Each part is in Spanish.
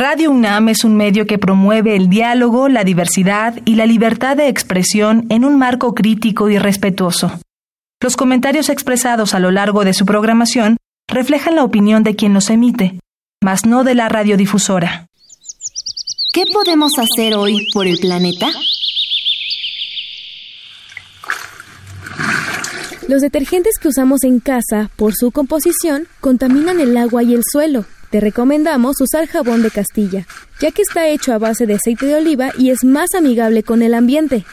Radio UNAM es un medio que promueve el diálogo, la diversidad y la libertad de expresión en un marco crítico y respetuoso. Los comentarios expresados a lo largo de su programación reflejan la opinión de quien los emite, mas no de la radiodifusora. ¿Qué podemos hacer hoy por el planeta? Los detergentes que usamos en casa, por su composición, contaminan el agua y el suelo. Te recomendamos usar jabón de Castilla, ya que está hecho a base de aceite de oliva y es más amigable con el ambiente.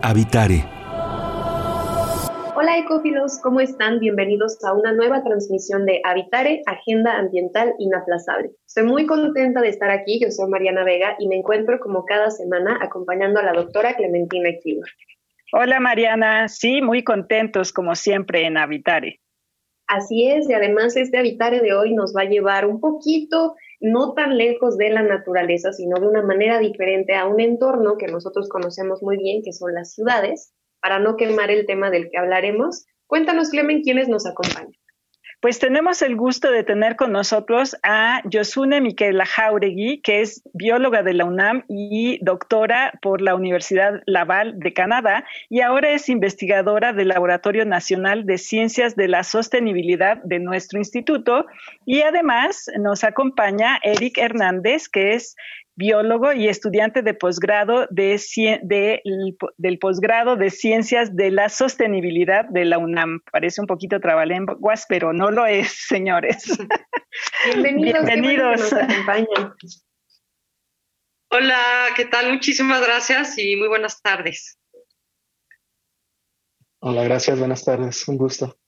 Habitare. Hola ecófilos, ¿cómo están? Bienvenidos a una nueva transmisión de Habitare, Agenda Ambiental Inaplazable. Estoy muy contenta de estar aquí, yo soy Mariana Vega y me encuentro como cada semana acompañando a la doctora Clementina Equilor. Hola Mariana, sí, muy contentos como siempre en Habitare. Así es, y además este habitare de hoy nos va a llevar un poquito, no tan lejos de la naturaleza, sino de una manera diferente a un entorno que nosotros conocemos muy bien, que son las ciudades. Para no quemar el tema del que hablaremos, cuéntanos, Clemen, quiénes nos acompañan. Pues tenemos el gusto de tener con nosotros a Yosune Miquela Jauregui, que es bióloga de la UNAM y doctora por la Universidad Laval de Canadá, y ahora es investigadora del Laboratorio Nacional de Ciencias de la Sostenibilidad de nuestro instituto. Y además nos acompaña Eric Hernández, que es biólogo y estudiante de posgrado de, del posgrado de Ciencias de la Sostenibilidad de la UNAM. Parece un poquito trabalenguas, pero no lo es, señores. Bienvenidos. Bienvenidos. Hola, ¿qué tal? Muchísimas gracias y muy buenas tardes. Hola, gracias, buenas tardes, un gusto.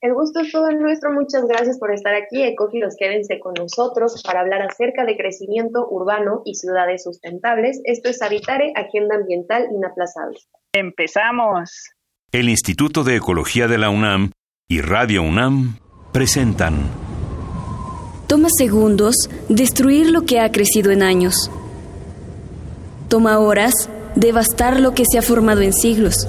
El gusto es todo nuestro. Muchas gracias por estar aquí. Ecófilos, quédense con nosotros para hablar acerca de crecimiento urbano y ciudades sustentables. Esto es Habitare, Agenda Ambiental Inaplazable. Empezamos. El Instituto de Ecología de la UNAM y Radio UNAM presentan. Toma segundos destruir lo que ha crecido en años. Toma horas devastar lo que se ha formado en siglos.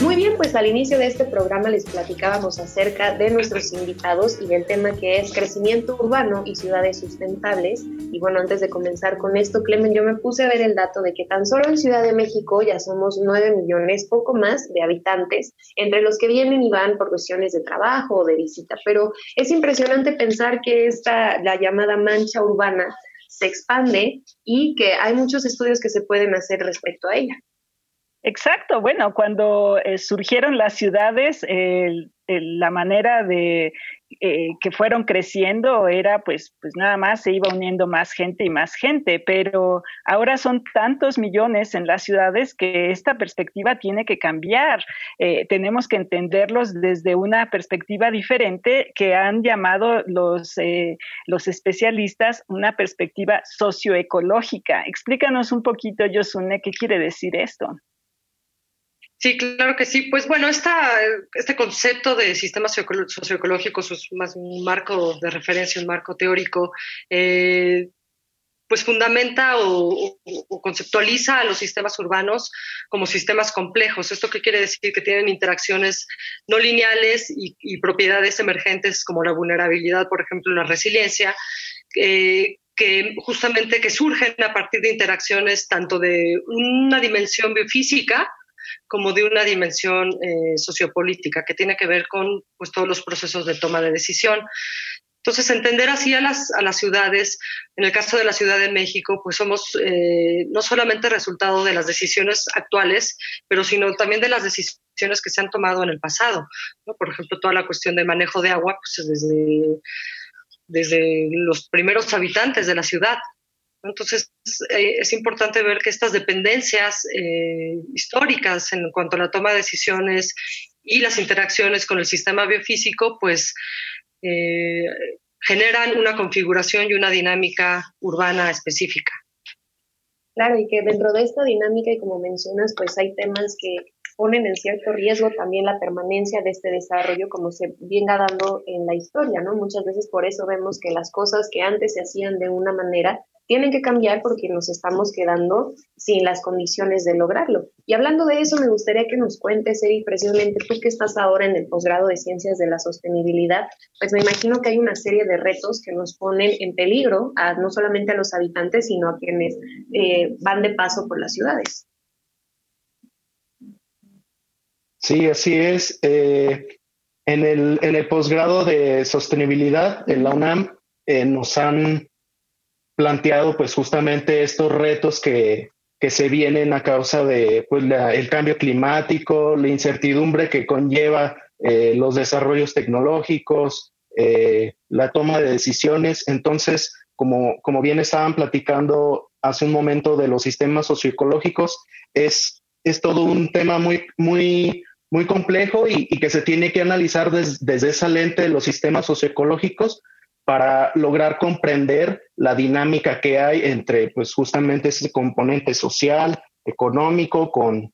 Muy bien, pues al inicio de este programa les platicábamos acerca de nuestros invitados y del tema que es crecimiento urbano y ciudades sustentables. Y bueno, antes de comenzar con esto, Clemen, yo me puse a ver el dato de que tan solo en Ciudad de México ya somos 9 millones, poco más, de habitantes, entre los que vienen y van por cuestiones de trabajo o de visita. Pero es impresionante pensar que esta, la llamada mancha urbana, se expande y que hay muchos estudios que se pueden hacer respecto a ella. Exacto, bueno, cuando eh, surgieron las ciudades, la manera de eh, que fueron creciendo era pues, pues nada más se iba uniendo más gente y más gente, pero ahora son tantos millones en las ciudades que esta perspectiva tiene que cambiar. Eh, tenemos que entenderlos desde una perspectiva diferente que han llamado los, los especialistas una perspectiva socioecológica. Explícanos un poquito, Yosune, qué quiere decir esto. Sí, claro que sí. Pues bueno, este concepto de sistemas socioecológicos es más un marco de referencia, un marco teórico, eh, pues fundamenta o, conceptualiza a los sistemas urbanos como sistemas complejos. ¿Esto qué quiere decir? Que tienen interacciones no lineales y, propiedades emergentes como la vulnerabilidad, por ejemplo, la resiliencia, eh, que justamente que surgen a partir de interacciones tanto de una dimensión biofísica, como de una dimensión eh, sociopolítica que tiene que ver con pues, todos los procesos de toma de decisión. Entonces, entender así a las, a las ciudades, en el caso de la Ciudad de México, pues somos eh, no solamente resultado de las decisiones actuales, pero sino también de las decisiones que se han tomado en el pasado. Por ejemplo, toda la cuestión del manejo de agua, pues desde, desde los primeros habitantes de la ciudad, entonces, eh, es importante ver que estas dependencias eh, históricas en cuanto a la toma de decisiones y las interacciones con el sistema biofísico, pues eh, generan una configuración y una dinámica urbana específica. Claro, y que dentro de esta dinámica, y como mencionas, pues hay temas que ponen en cierto riesgo también la permanencia de este desarrollo como se venga dando en la historia, ¿no? Muchas veces por eso vemos que las cosas que antes se hacían de una manera tienen que cambiar porque nos estamos quedando sin las condiciones de lograrlo. Y hablando de eso, me gustaría que nos cuentes, Eri, precisamente tú que estás ahora en el posgrado de Ciencias de la Sostenibilidad, pues me imagino que hay una serie de retos que nos ponen en peligro a, no solamente a los habitantes, sino a quienes eh, van de paso por las ciudades. Sí, así es. Eh, en, el, en el posgrado de sostenibilidad en la UNAM eh, nos han planteado pues justamente estos retos que, que se vienen a causa de pues, el cambio climático, la incertidumbre que conlleva eh, los desarrollos tecnológicos, eh, la toma de decisiones. Entonces, como, como bien estaban platicando hace un momento de los sistemas socioecológicos, es, es todo un tema muy, muy, muy complejo y, que se tiene que analizar desde esa lente de los sistemas socioecológicos para lograr comprender la dinámica que hay entre, pues, justamente ese componente social, económico, con,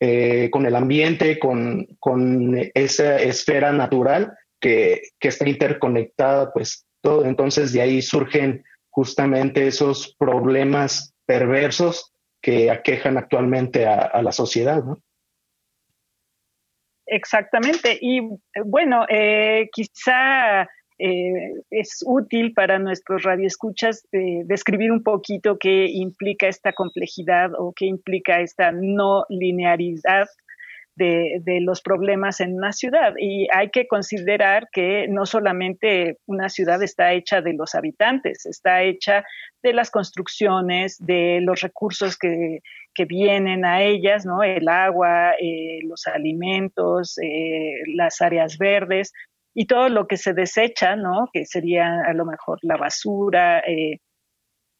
eh, con el ambiente, con, con, esa esfera natural que, que, está interconectada, pues, todo. Entonces, de ahí surgen justamente esos problemas perversos que aquejan actualmente a, la sociedad. Exactamente. Y bueno, eh, quizá eh, es útil para nuestros radioescuchas describir un poquito qué implica esta complejidad o qué implica esta no linearidad de, de, los problemas en una ciudad. Y hay que considerar que no solamente una ciudad está hecha de los habitantes, está hecha de las construcciones, de los recursos que, que vienen a ellas, ¿no? El agua, eh, los alimentos, eh, las áreas verdes, y todo lo que se desecha, ¿no? Que sería a lo mejor la basura, eh,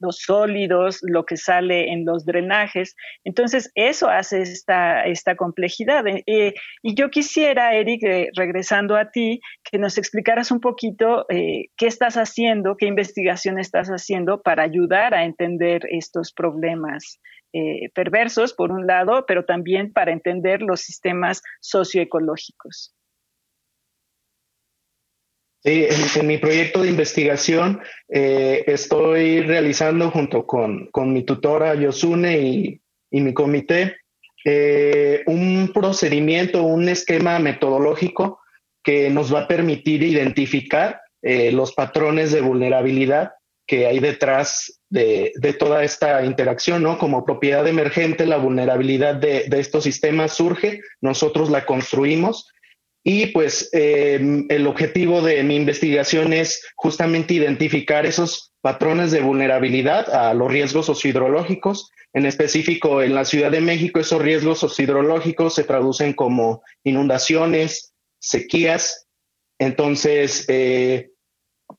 los sólidos, lo que sale en los drenajes. Entonces, eso hace esta, esta complejidad. Eh, y yo quisiera, Eric, eh, regresando a ti, que nos explicaras un poquito qué estás haciendo, qué investigación estás haciendo para ayudar a entender estos problemas perversos, por un lado, pero también para entender los sistemas socioecológicos. Sí, en, mi proyecto de investigación eh, estoy realizando junto con, mi tutora Yosune y, mi comité eh, un procedimiento, un esquema metodológico que nos va a permitir identificar eh, los patrones de vulnerabilidad que hay detrás de, toda esta interacción, ¿no? Como propiedad emergente, la vulnerabilidad de, de estos sistemas surge, nosotros la construimos y pues em, el objetivo de mi investigación es justamente identificar esos patrones de vulnerabilidad a los riesgos sociohidrológicos. En específico, en la Ciudad de México, esos riesgos sociohidrológicos se traducen como inundaciones, sequías. Entonces, eh,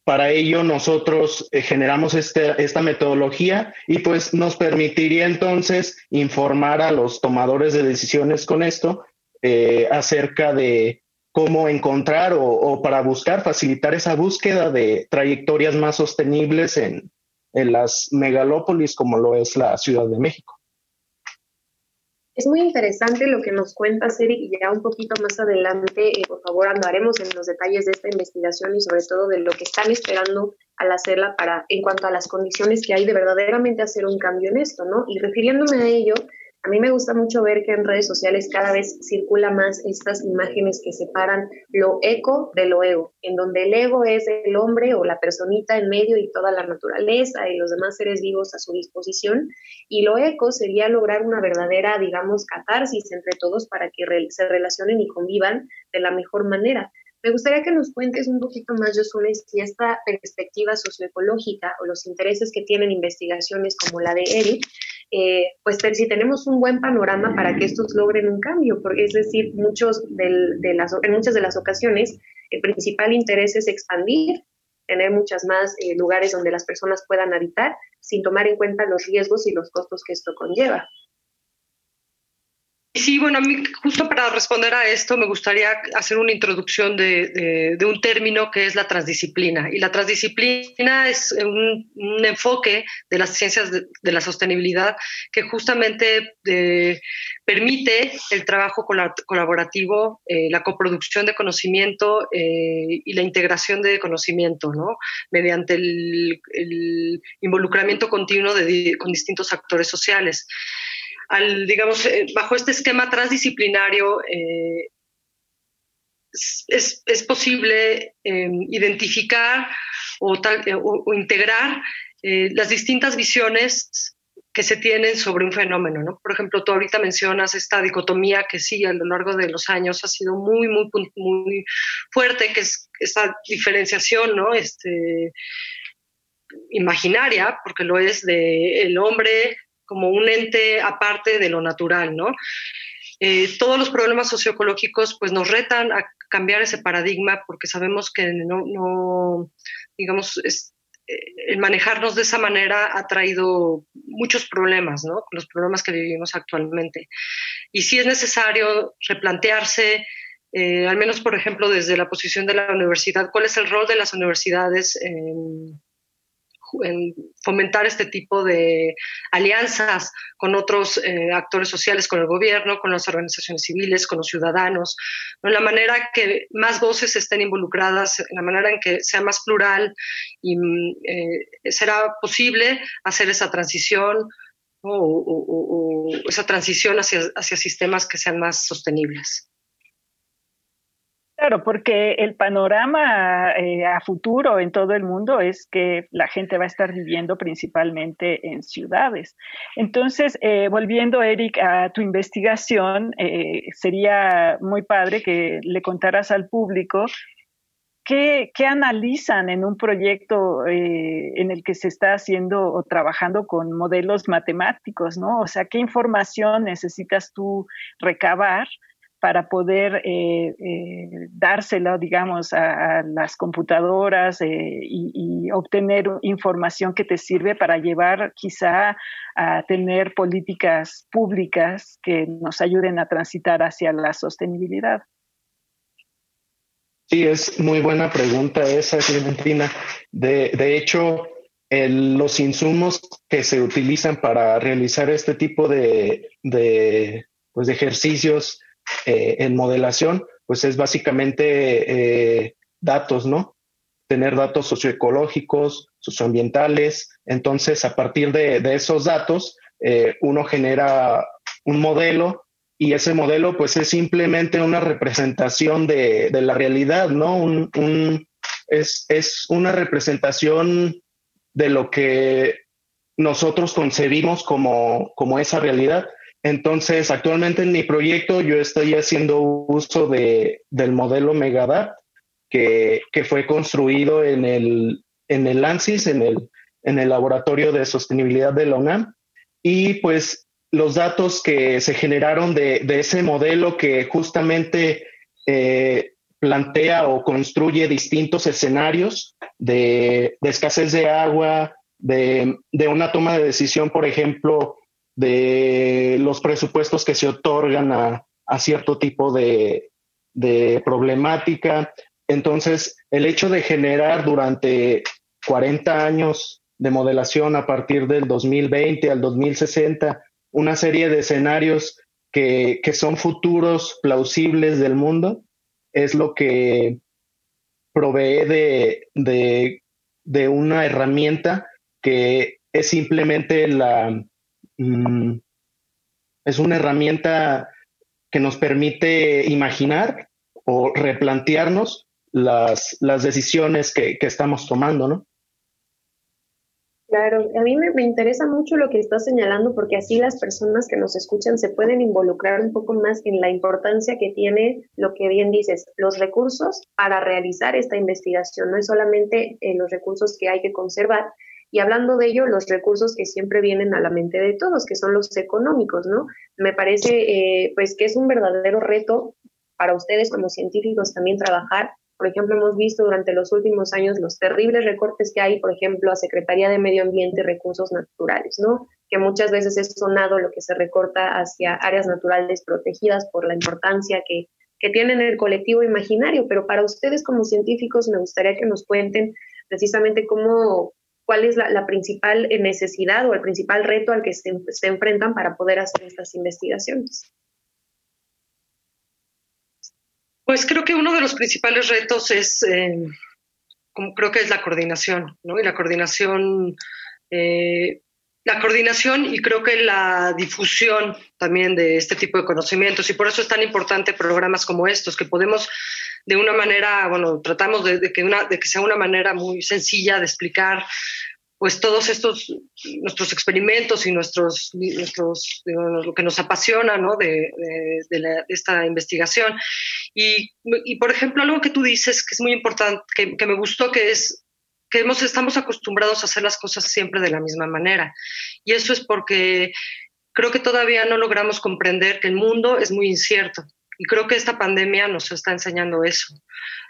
para ello nosotros eh, generamos este, esta metodología y pues nos permitiría entonces informar a los tomadores de decisiones con esto eh, acerca de cómo encontrar o, para buscar, facilitar esa búsqueda de trayectorias más sostenibles en, las megalópolis como lo es la Ciudad de México. Es muy interesante lo que nos cuenta Eric y ya un poquito más adelante, eh, por favor, andaremos en los detalles de esta investigación y sobre todo de lo que están esperando al hacerla para, en cuanto a las condiciones que hay de verdaderamente hacer un cambio en esto, ¿no? Y refiriéndome a ello, a mí me gusta mucho ver que en redes sociales cada vez circula más estas imágenes que separan lo eco de lo ego, en donde el ego es el hombre o la personita en medio y toda la naturaleza y los demás seres vivos a su disposición, y lo eco sería lograr una verdadera, digamos, catarsis entre todos para que se relacionen y convivan de la mejor manera. Me gustaría que nos cuentes un poquito más, Josune, si esta perspectiva socioecológica o los intereses que tienen investigaciones como la de Eric eh, pues si tenemos un buen panorama para que estos logren un cambio, porque es decir, muchos de las, en muchas de las ocasiones el principal interés es expandir, tener muchas más eh, lugares donde las personas puedan habitar sin tomar en cuenta los riesgos y los costos que esto conlleva. Sí, bueno, a mí justo para responder a esto me gustaría hacer una introducción de, un término que es la transdisciplina. Y la transdisciplina es un, enfoque de las ciencias de, la sostenibilidad que justamente eh, permite el trabajo colaborativo, eh, la coproducción de conocimiento eh, y la integración de conocimiento, ¿no? Mediante el, involucramiento continuo con distintos actores sociales digamos, eh, bajo este esquema transdisciplinario, eh, es, posible em, identificar o, eh, integrar las distintas visiones que se tienen sobre un fenómeno, Por ejemplo, tú ahorita mencionas esta dicotomía que sí a lo largo de los años ha sido muy, muy, muy fuerte, que es esta diferenciación, ¿no? Este, imaginaria, porque lo es de el hombre como un ente aparte de lo natural, ¿no? Eh, todos los problemas socioecológicos pues nos retan a cambiar ese paradigma porque sabemos que no, digamos, eh, el manejarnos de esa manera ha traído muchos problemas, ¿no? Los problemas que vivimos actualmente. Y sí es necesario replantearse, eh, al menos por ejemplo desde la posición de la universidad, cuál es el rol de las universidades en en fomentar este tipo de alianzas con otros eh, actores sociales, con el gobierno, con las organizaciones civiles, con los ciudadanos, en la manera que más voces estén involucradas, en la manera en que sea más plural y eh, será posible hacer esa transición o, esa transición hacia sistemas que sean más sostenibles. Claro, porque el panorama eh, a futuro en todo el mundo es que la gente va a estar viviendo principalmente en ciudades. Entonces, eh, volviendo, Eric, a tu investigación, eh, sería muy padre que le contaras al público ¿Qué, analizan en un proyecto en el que se está haciendo o trabajando con modelos matemáticos, ¿no? O sea, ¿qué información necesitas tú recabar para poder eh, eh, dárselo, digamos, a, las computadoras eh, y, obtener información que te sirve para llevar quizá a tener políticas públicas que nos ayuden a transitar hacia la sostenibilidad. Sí, es muy buena pregunta esa, Clementina. De, hecho, los insumos que se utilizan para realizar este tipo de, pues, de ejercicios eh, en modelación, pues es básicamente eh, datos, ¿no? Tener datos socioecológicos, socioambientales. Entonces, a partir de, esos datos, eh, uno genera un modelo y ese modelo, pues es simplemente una representación de, la realidad, ¿no? Es, es una representación de lo que nosotros concebimos como, como esa realidad. Entonces, actualmente en mi proyecto yo estoy haciendo uso de, del modelo Megadat, que, que, fue construido en el, en el ANSYS, en el, en el Laboratorio de Sostenibilidad de la UNAM. Y pues los datos que se generaron de, de ese modelo que justamente eh, plantea o construye distintos escenarios de, de escasez de agua, de, de, una toma de decisión, por ejemplo, de los presupuestos que se otorgan a, cierto tipo de, problemática. Entonces, el hecho de generar durante 40 años de modelación a partir del 2020 al 2060 una serie de escenarios que, son futuros plausibles del mundo es lo que provee de, de una herramienta que es simplemente la, Mm, es una herramienta que nos permite imaginar o replantearnos las, las decisiones que, estamos tomando, ¿no? Claro, a mí me, interesa mucho lo que estás señalando porque así las personas que nos escuchan se pueden involucrar un poco más en la importancia que tiene lo que bien dices, los recursos para realizar esta investigación. No es solamente eh, los recursos que hay que conservar, y hablando de ello, los recursos que siempre vienen a la mente de todos, que son los económicos, ¿no? Me parece eh, pues que es un verdadero reto para ustedes como científicos también trabajar. Por ejemplo, hemos visto durante los últimos años los terribles recortes que hay, por ejemplo, a Secretaría de Medio Ambiente y Recursos Naturales, ¿no? que muchas veces es sonado lo que se recorta hacia áreas naturales protegidas por la importancia que, que tienen el colectivo imaginario, pero para ustedes como científicos me gustaría que nos cuenten precisamente cómo, cuál es la, principal necesidad o el principal reto al que se, enfrentan para poder hacer estas investigaciones. Pues creo que uno de los principales retos es, eh, como creo que es la coordinación, ¿no? Y la coordinación, eh, la coordinación y creo que la difusión también de este tipo de conocimientos. Y por eso es tan importante programas como estos, que podemos de una manera, bueno, tratamos de, que, sea una manera muy sencilla de explicar pues todos estos nuestros experimentos y nuestros, nuestros lo que nos apasiona ¿no? de, esta investigación. Y, y, por ejemplo algo que tú dices que es muy importante que, que me gustó que es que hemos, estamos acostumbrados a hacer las cosas siempre de la misma manera. Y eso es porque creo que todavía no logramos comprender que el mundo es muy incierto y creo que esta pandemia nos está enseñando eso.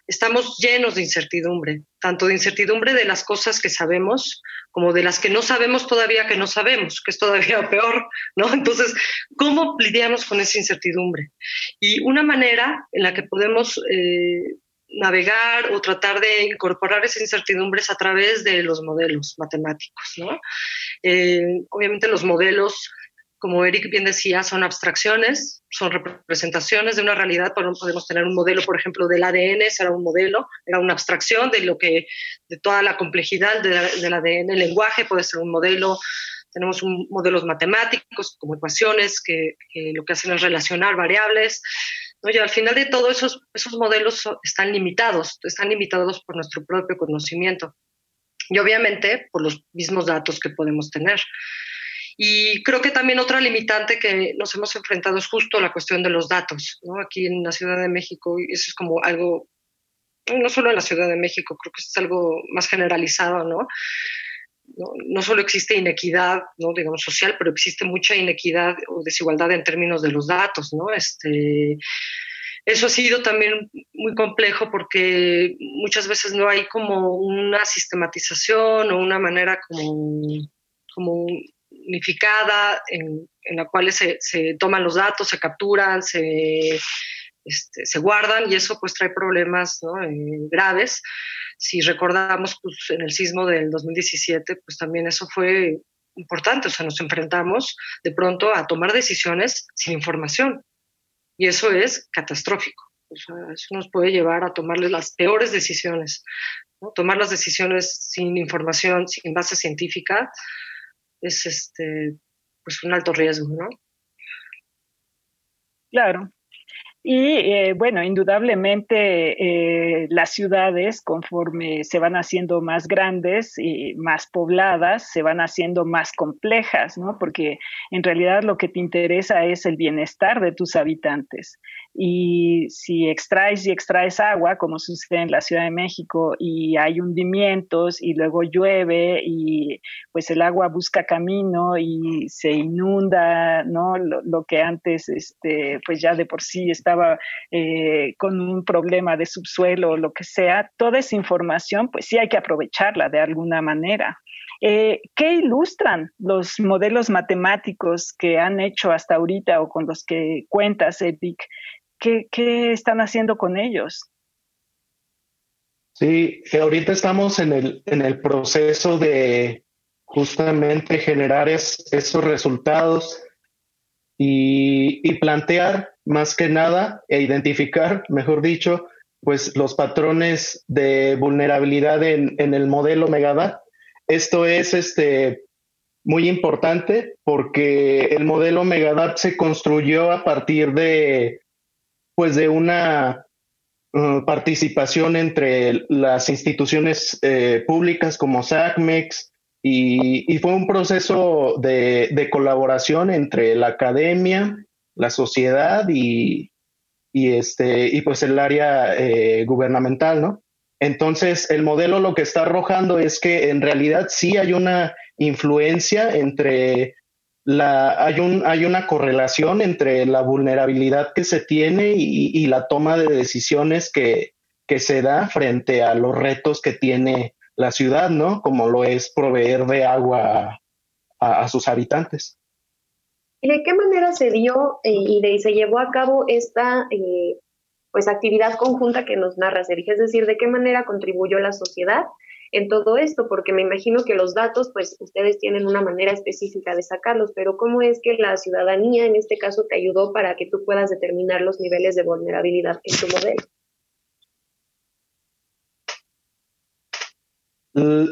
Estamos llenos de incertidumbre, tanto de incertidumbre de las cosas que sabemos como de las que no sabemos todavía que no sabemos, que es todavía peor, ¿no? Entonces, ¿cómo lidiamos con esa incertidumbre? Y una manera en la que podemos eh, navegar o tratar de incorporar esa incertidumbre es a través de los modelos matemáticos, ¿no? Eh, obviamente los modelos como Eric bien decía, son abstracciones, son representaciones de una realidad. Podemos tener un modelo, por ejemplo, del ADN, será un modelo, era una abstracción de lo que, de toda la complejidad del ADN. El lenguaje puede ser un modelo. Tenemos un, modelos matemáticos como ecuaciones que, lo que hacen es relacionar variables. Y al final de todo, esos, esos modelos están limitados, están limitados por nuestro propio conocimiento y obviamente por los mismos datos que podemos tener. Y creo que también otra limitante que nos hemos enfrentado es justo la cuestión de los datos. ¿no? Aquí en la Ciudad de México, eso es como algo, no solo en la Ciudad de México, creo que es algo más generalizado, ¿no? No, no, solo existe inequidad, ¿no? digamos, social, pero existe mucha inequidad o desigualdad en términos de los datos, ¿no? Este, eso ha sido también muy complejo porque muchas veces no hay como una sistematización o una manera como, como unificada en, la cual se, toman los datos, se capturan, se, este, se guardan y eso pues trae problemas eh, graves. Si recordamos pues, en el sismo del 2017, pues también eso fue importante, o sea, nos enfrentamos de pronto a tomar decisiones sin información y eso es catastrófico. O sea, eso nos puede llevar a tomar las peores decisiones. Tomar las decisiones sin información, sin base científica, es este, pues un alto riesgo, ¿no? Claro. Y eh, bueno, indudablemente eh, las ciudades, conforme se van haciendo más grandes y más pobladas, se van haciendo más complejas, ¿no? Porque en realidad lo que te interesa es el bienestar de tus habitantes y si extraes y extraes agua, como sucede en la Ciudad de México, y hay hundimientos y luego llueve y pues el agua busca camino y se inunda, ¿no? Lo, que antes, este, pues ya de por sí estaba eh, con un problema de subsuelo o lo que sea, toda esa información, pues sí hay que aprovecharla de alguna manera. Eh, ¿Qué ilustran los modelos matemáticos que han hecho hasta ahorita o con los que cuentas, Eric? ¿Qué, están haciendo con ellos? Sí, ahorita estamos en el, en el proceso de justamente generar esos resultados y, plantear más que nada e identificar, mejor dicho, pues los patrones de vulnerabilidad en, el modelo Megadat. Esto es este, muy importante porque el modelo Megadat se construyó a partir de pues de una uh, participación entre las instituciones eh, públicas como SACMEX y, fue un proceso de, colaboración entre la academia, la sociedad y, este, y pues el área eh, gubernamental, ¿no? Entonces, el modelo lo que está arrojando es que en realidad sí hay una influencia entre la, hay, un, hay una correlación entre la vulnerabilidad que se tiene y, la toma de decisiones que, se da frente a los retos que tiene la ciudad, ¿no? Como lo es proveer de agua a, sus habitantes. ¿Y de qué manera se dio eh, y de, se llevó a cabo esta eh, pues actividad conjunta que nos narra Sergio? Es decir, ¿de qué manera contribuyó la sociedad en todo esto? Porque me imagino que los datos, pues ustedes tienen una manera específica de sacarlos, pero ¿cómo es que la ciudadanía en este caso te ayudó para que tú puedas determinar los niveles de vulnerabilidad en tu modelo?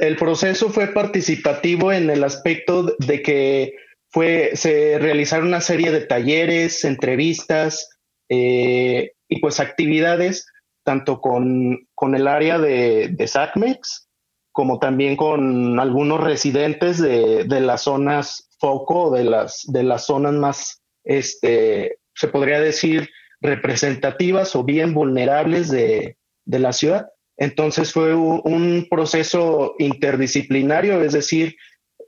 El proceso fue participativo en el aspecto de que fue, se realizaron una serie de talleres, entrevistas eh, y pues actividades tanto con, el área de, de, SACMEX como también con algunos residentes de, las zonas foco, de las, de las zonas más, este, se podría decir, representativas o bien vulnerables de la ciudad. Entonces fue un proceso interdisciplinario, es decir,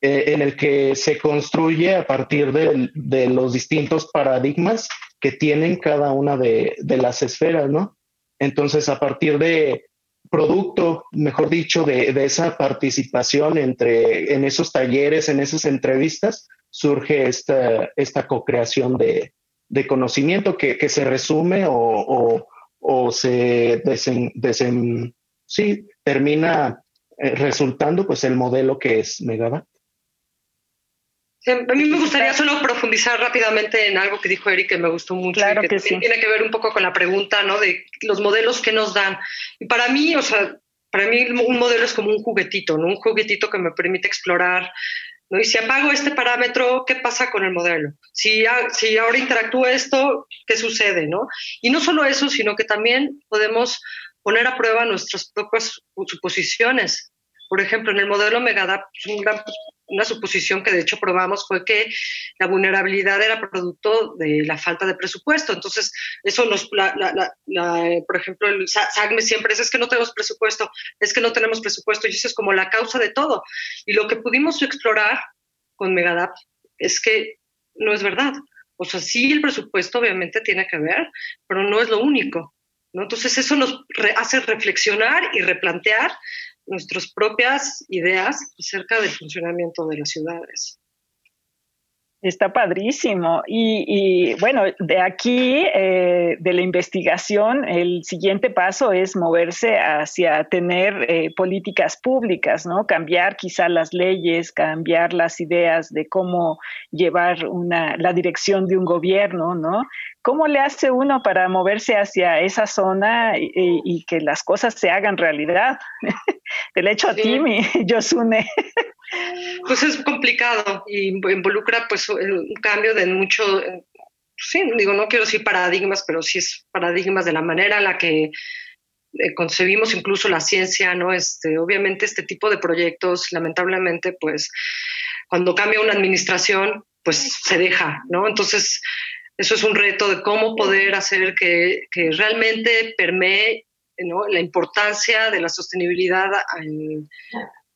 eh, en el que se construye a partir de, los distintos paradigmas que tienen cada una de, las esferas, ¿no? Entonces, a partir de producto, mejor dicho, de, esa participación entre, en esos talleres, en esas entrevistas, surge esta, esta co-creación de, conocimiento que, se resume o, se desen, sí termina eh, resultando pues el modelo que es Megabat. A mí me gustaría solo profundizar rápidamente en algo que dijo Eric que me gustó mucho claro y que, sí. tiene que ver un poco con la pregunta, ¿no? De los modelos que nos dan. Y para mí, o sea, para mí un modelo es como un juguetito, ¿no? Un juguetito que me permite explorar ¿no? Y si apago este parámetro, ¿qué pasa con el modelo? Si, si ahora interactúa esto, ¿qué sucede? ¿no? Y no solo eso, sino que también podemos poner a prueba nuestras propias suposiciones. Por ejemplo, en el modelo Megadap, una suposición que de hecho probamos fue que la vulnerabilidad era producto de la falta de presupuesto. Entonces, eso nos, por ejemplo, el SAGME siempre dice, es que no tenemos presupuesto, es que no tenemos presupuesto, y eso es como la causa de todo. Y lo que pudimos explorar con Megadap es que no es verdad. O sea, sí el presupuesto obviamente tiene que ver, pero no es lo único. Entonces eso nos hace reflexionar y replantear nuestras propias ideas acerca del funcionamiento de las ciudades. Está padrísimo. Y, bueno, de aquí, eh, de la investigación, el siguiente paso es moverse hacia tener eh, políticas públicas, ¿no? Cambiar quizá las leyes, cambiar las ideas de cómo llevar una, la dirección de un gobierno, ¿no? ¿Cómo le hace uno para moverse hacia esa zona y, que las cosas se hagan realidad? El hecho a ti, mi Yosune. Pues es complicado y involucra pues un cambio de mucho, sí, digo, no quiero decir paradigmas, pero sí es paradigmas de la manera en la que eh, concebimos incluso la ciencia, ¿no? Este, obviamente este tipo de proyectos, lamentablemente, pues cuando cambia una administración, pues se deja, ¿no? Entonces, eso es un reto de cómo poder hacer que, realmente permee la importancia de la sostenibilidad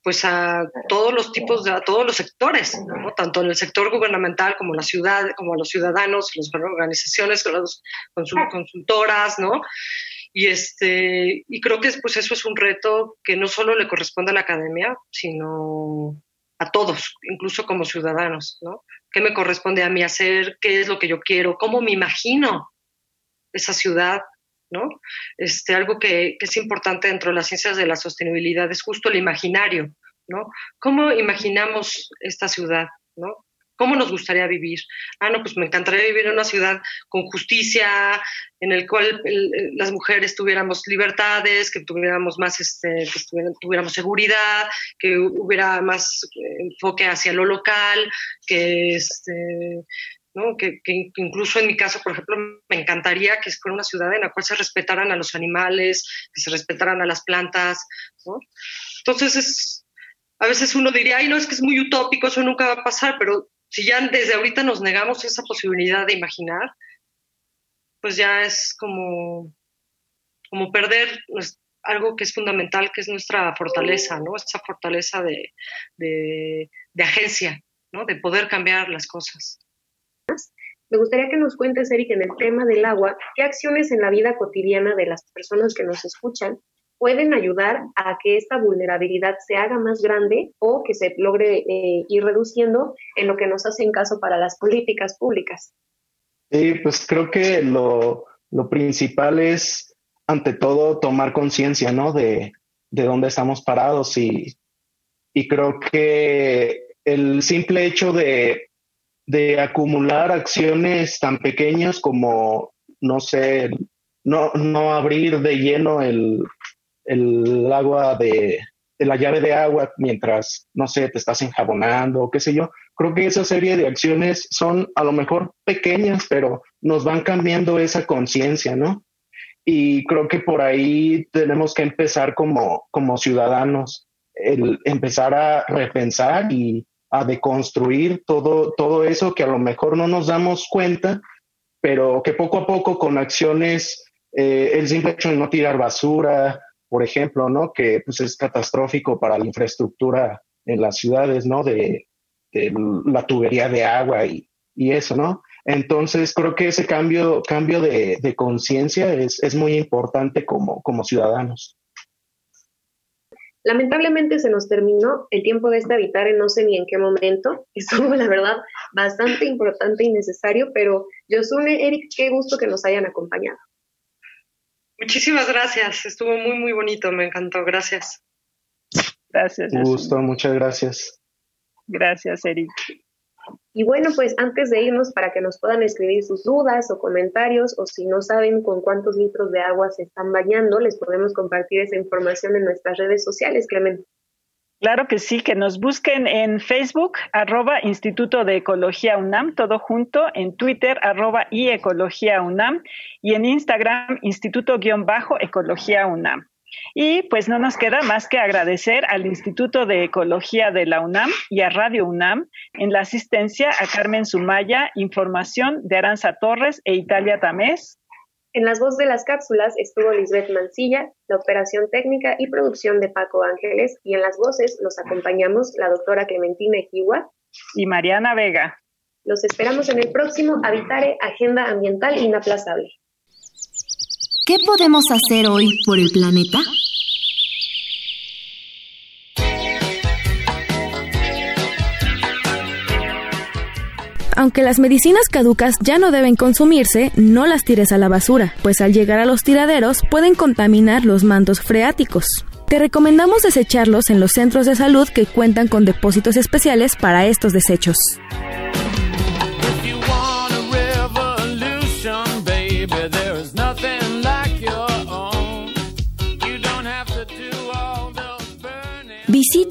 pues a todos los tipos de a todos los sectores tanto en el sector gubernamental como la ciudad como a los ciudadanos las organizaciones las consultoras no y este y creo que pues eso es un reto que no solo le corresponde a la academia sino a todos incluso como ciudadanos no qué me corresponde a mí hacer, qué es lo que yo quiero, cómo me imagino esa ciudad, ¿no? Este, algo que, es importante dentro de las ciencias de la sostenibilidad es justo el imaginario, ¿no? ¿Cómo imaginamos esta ciudad, ¿no? ¿Cómo nos gustaría vivir? Ah, no, pues me encantaría vivir en una ciudad con justicia, en el cual las mujeres tuviéramos libertades, que tuviéramos más, este, que tuviéramos seguridad, que hubiera más enfoque hacia lo local, que este, Que, incluso en mi caso, por ejemplo, me encantaría que fuera una ciudad en la cual se respetaran a los animales, que se respetaran a las plantas, ¿no? Entonces es, a veces uno diría, ay, no, es que es muy utópico, eso nunca va a pasar, pero si ya desde ahorita nos negamos esa posibilidad de imaginar, pues ya es como, como perder algo que es fundamental, que es nuestra fortaleza, ¿no? Esa fortaleza de, de, agencia. De poder cambiar las cosas. Me gustaría que nos cuentes, Eric, en el tema del agua, ¿qué acciones en la vida cotidiana de las personas que nos escuchan pueden ayudar a que esta vulnerabilidad se haga más grande o que se logre eh, ir reduciendo en lo que nos hacen caso para las políticas públicas. Sí, pues creo que lo, lo principal es, ante todo, tomar conciencia, ¿no? De, de dónde estamos parados y, y creo que el simple hecho de, de acumular acciones tan pequeñas como, no sé, no, no abrir de lleno el, el agua de, la llave de agua mientras, no sé, te estás enjabonando o qué sé yo. Creo que esa serie de acciones son a lo mejor pequeñas, pero nos van cambiando esa conciencia, ¿no? Y creo que por ahí tenemos que empezar como, como ciudadanos, el empezar a repensar y a deconstruir todo, todo eso que a lo mejor no nos damos cuenta, pero que poco a poco con acciones, eh, el simple hecho de no tirar basura, por ejemplo, ¿no? Que pues es catastrófico para la infraestructura en las ciudades, ¿no? De, la tubería de agua y, y, eso, ¿no? Entonces creo que ese cambio, cambio de, de conciencia es, es, muy importante como, como ciudadanos. Lamentablemente se nos terminó el tiempo de este habitar no sé ni en qué momento. Estuvo, la verdad, bastante importante y necesario, pero Josune, Eric, qué gusto que nos hayan acompañado. Muchísimas gracias, estuvo muy, muy bonito, me encantó, gracias. Gracias. Un gusto, muchas gracias. Gracias, Eric. Y bueno, pues antes de irnos, para que nos puedan escribir sus dudas o comentarios, o si no saben con cuántos litros de agua se están bañando, les podemos compartir esa información en nuestras redes sociales, Clemente. Claro que sí, que nos busquen en Facebook, arroba Instituto de Ecología UNAM, todo junto, en Twitter, arroba y Ecología UNAM, y en Instagram, Instituto-Ecología UNAM. Y pues no nos queda más que agradecer al Instituto de Ecología de la UNAM y a Radio UNAM en la asistencia a Carmen Sumaya, información de Aranza Torres e Italia Tamés, en las voces de las cápsulas estuvo Lisbeth Mancilla, la operación técnica y producción de Paco Ángeles, y en las voces los acompañamos la doctora Clementina Ejiwa y Mariana Vega. Los esperamos en el próximo Habitare Agenda Ambiental Inaplazable. ¿Qué podemos hacer hoy por el planeta? Aunque las medicinas caducas ya no deben consumirse, no las tires a la basura, pues al llegar a los tiraderos pueden contaminar los mantos freáticos. Te recomendamos desecharlos en los centros de salud que cuentan con depósitos especiales para estos desechos.